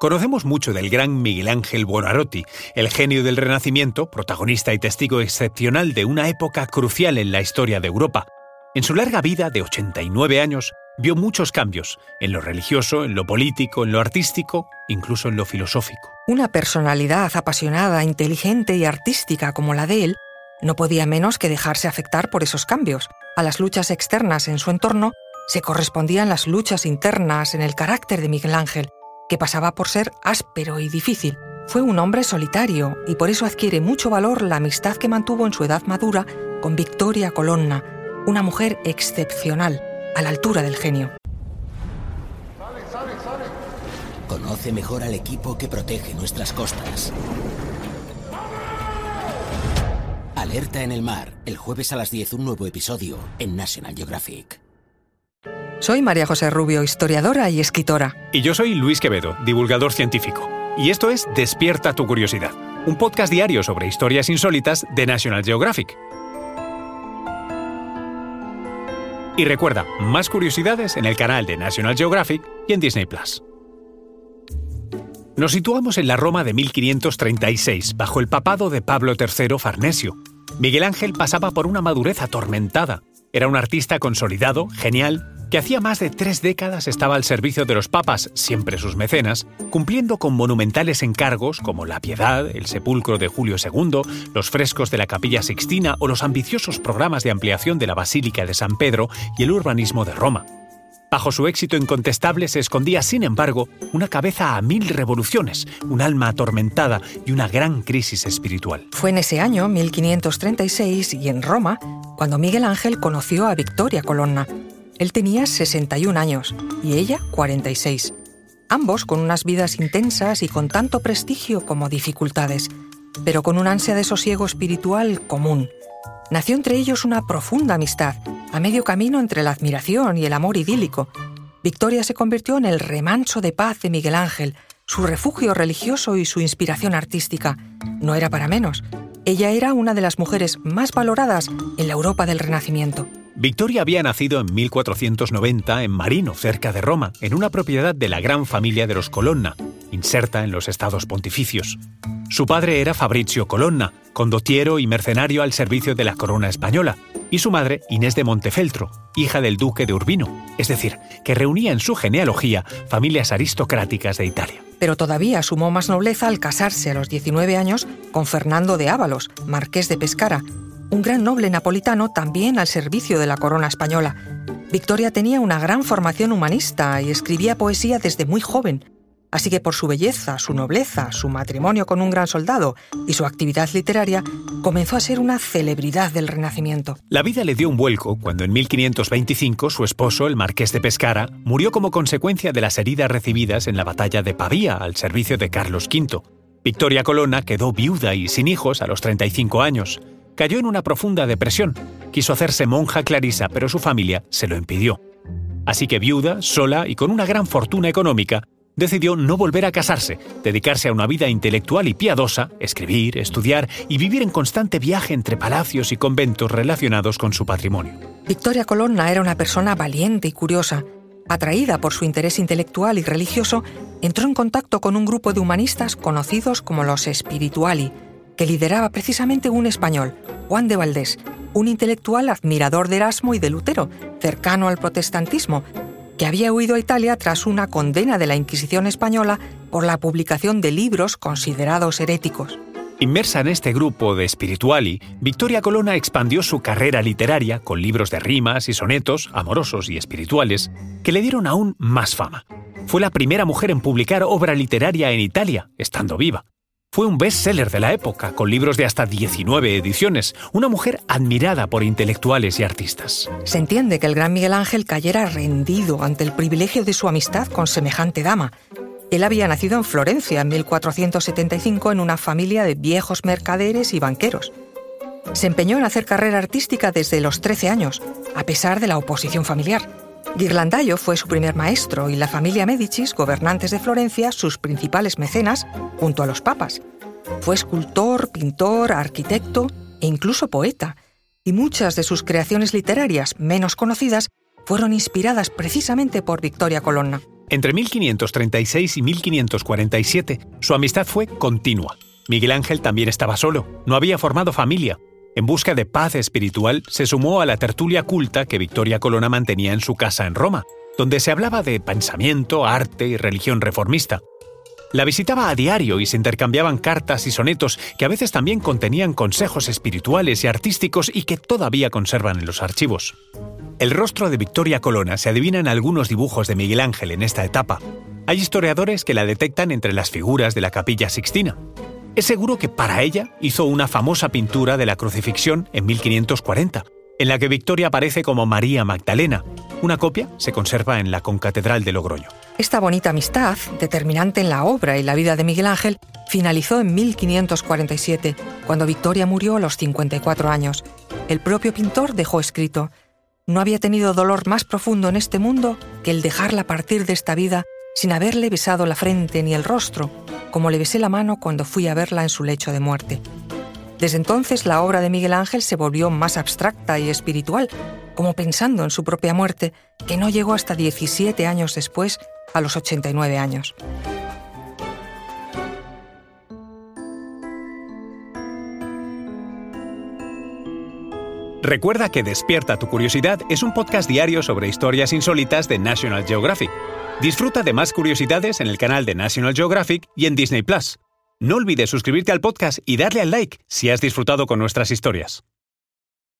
Conocemos mucho del gran Miguel Ángel Buonarroti, el genio del Renacimiento, protagonista y testigo excepcional de una época crucial en la historia de Europa. En su larga vida de 89 años, vio muchos cambios, en lo religioso, en lo político, en lo artístico, incluso en lo filosófico. Una personalidad apasionada, inteligente y artística como la de él, no podía menos que dejarse afectar por esos cambios. A las luchas externas en su entorno se correspondían las luchas internas en el carácter de Miguel Ángel, que pasaba por ser áspero y difícil. Fue un hombre solitario y por eso adquiere mucho valor la amistad que mantuvo en su edad madura con Victoria Colonna, una mujer excepcional, a la altura del genio. Conoce mejor al equipo que protege nuestras costas. Alerta en el mar, el jueves a las 10 un nuevo episodio en National Geographic. Soy María José Rubio, historiadora y escritora. Y yo soy Luis Quevedo, divulgador científico. Y esto es Despierta tu curiosidad, un podcast diario sobre historias insólitas de National Geographic. Y recuerda, más curiosidades en el canal de National Geographic y en Disney Plus. Nos situamos en la Roma de 1536, bajo el papado de Pablo III Farnesio. Miguel Ángel pasaba por una madurez atormentada. Era un artista consolidado, genial, que hacía más de tres décadas estaba al servicio de los papas, siempre sus mecenas, cumpliendo con monumentales encargos como la Piedad, el sepulcro de Julio II, los frescos de la Capilla Sixtina o los ambiciosos programas de ampliación de la Basílica de San Pedro y el urbanismo de Roma. Bajo su éxito incontestable se escondía, sin embargo, una cabeza a mil revoluciones, un alma atormentada y una gran crisis espiritual. Fue en ese año, 1536, y en Roma, cuando Miguel Ángel conoció a Victoria Colonna, él tenía 61 años y ella 46. Ambos con unas vidas intensas y con tanto prestigio como dificultades, pero con un ansia de sosiego espiritual común. Nació entre ellos una profunda amistad, a medio camino entre la admiración y el amor idílico. Victoria se convirtió en el remanso de paz de Miguel Ángel, su refugio religioso y su inspiración artística. No era para menos. Ella era una de las mujeres más valoradas en la Europa del Renacimiento. Victoria había nacido en 1490 en Marino, cerca de Roma, en una propiedad de la gran familia de los Colonna, inserta en los estados pontificios. Su padre era Fabrizio Colonna, condottiero y mercenario al servicio de la corona española, y su madre Inés de Montefeltro, hija del duque de Urbino, es decir, que reunía en su genealogía familias aristocráticas de Italia. Pero todavía sumó más nobleza al casarse a los 19 años con Fernando de Ábalos, marqués de Pescara, un gran noble napolitano también al servicio de la corona española. Victoria tenía una gran formación humanista y escribía poesía desde muy joven, así que por su belleza, su nobleza, su matrimonio con un gran soldado y su actividad literaria, comenzó a ser una celebridad del Renacimiento. La vida le dio un vuelco cuando en 1525 su esposo, el marqués de Pescara, murió como consecuencia de las heridas recibidas en la batalla de Pavía al servicio de Carlos V. Victoria Colonna quedó viuda y sin hijos a los 35 años cayó en una profunda depresión. Quiso hacerse monja clarisa, pero su familia se lo impidió. Así que viuda, sola y con una gran fortuna económica, decidió no volver a casarse, dedicarse a una vida intelectual y piadosa, escribir, estudiar y vivir en constante viaje entre palacios y conventos relacionados con su patrimonio. Victoria Colonna era una persona valiente y curiosa. Atraída por su interés intelectual y religioso, entró en contacto con un grupo de humanistas conocidos como los Spirituali, que lideraba precisamente un español, Juan de Valdés, un intelectual admirador de Erasmo y de Lutero, cercano al protestantismo, que había huido a Italia tras una condena de la Inquisición española por la publicación de libros considerados heréticos. Inmersa en este grupo de spirituali, Victoria Colonna expandió su carrera literaria con libros de rimas y sonetos, amorosos y espirituales, que le dieron aún más fama. Fue la primera mujer en publicar obra literaria en Italia, estando viva. Fue un bestseller de la época, con libros de hasta 19 ediciones, una mujer admirada por intelectuales y artistas. Se entiende que el gran Miguel Ángel cayera rendido ante el privilegio de su amistad con semejante dama. Él había nacido en Florencia en 1475 en una familia de viejos mercaderes y banqueros. Se empeñó en hacer carrera artística desde los 13 años, a pesar de la oposición familiar. Ghirlandaio fue su primer maestro y la familia Medicis, gobernantes de Florencia, sus principales mecenas, junto a los papas. Fue escultor, pintor, arquitecto e incluso poeta, y muchas de sus creaciones literarias menos conocidas fueron inspiradas precisamente por Victoria Colonna. Entre 1536 y 1547, su amistad fue continua. Miguel Ángel también estaba solo, no había formado familia. En busca de paz espiritual, se sumó a la tertulia culta que Victoria Colonna mantenía en su casa en Roma, donde se hablaba de pensamiento, arte y religión reformista. La visitaba a diario y se intercambiaban cartas y sonetos que a veces también contenían consejos espirituales y artísticos y que todavía conservan en los archivos. El rostro de Victoria Colonna se adivina en algunos dibujos de Miguel Ángel en esta etapa. Hay historiadores que la detectan entre las figuras de la capilla sixtina. Es seguro que para ella hizo una famosa pintura de la crucifixión en 1540, en la que Victoria aparece como María Magdalena. Una copia se conserva en la concatedral de Logroño. Esta bonita amistad, determinante en la obra y la vida de Miguel Ángel, finalizó en 1547, cuando Victoria murió a los 54 años. El propio pintor dejó escrito, no había tenido dolor más profundo en este mundo que el dejarla partir de esta vida sin haberle besado la frente ni el rostro, como le besé la mano cuando fui a verla en su lecho de muerte. Desde entonces la obra de Miguel Ángel se volvió más abstracta y espiritual, como pensando en su propia muerte, que no llegó hasta 17 años después, a los 89 años. Recuerda que Despierta tu Curiosidad es un podcast diario sobre historias insólitas de National Geographic. Disfruta de más curiosidades en el canal de National Geographic y en Disney Plus. No olvides suscribirte al podcast y darle al like si has disfrutado con nuestras historias.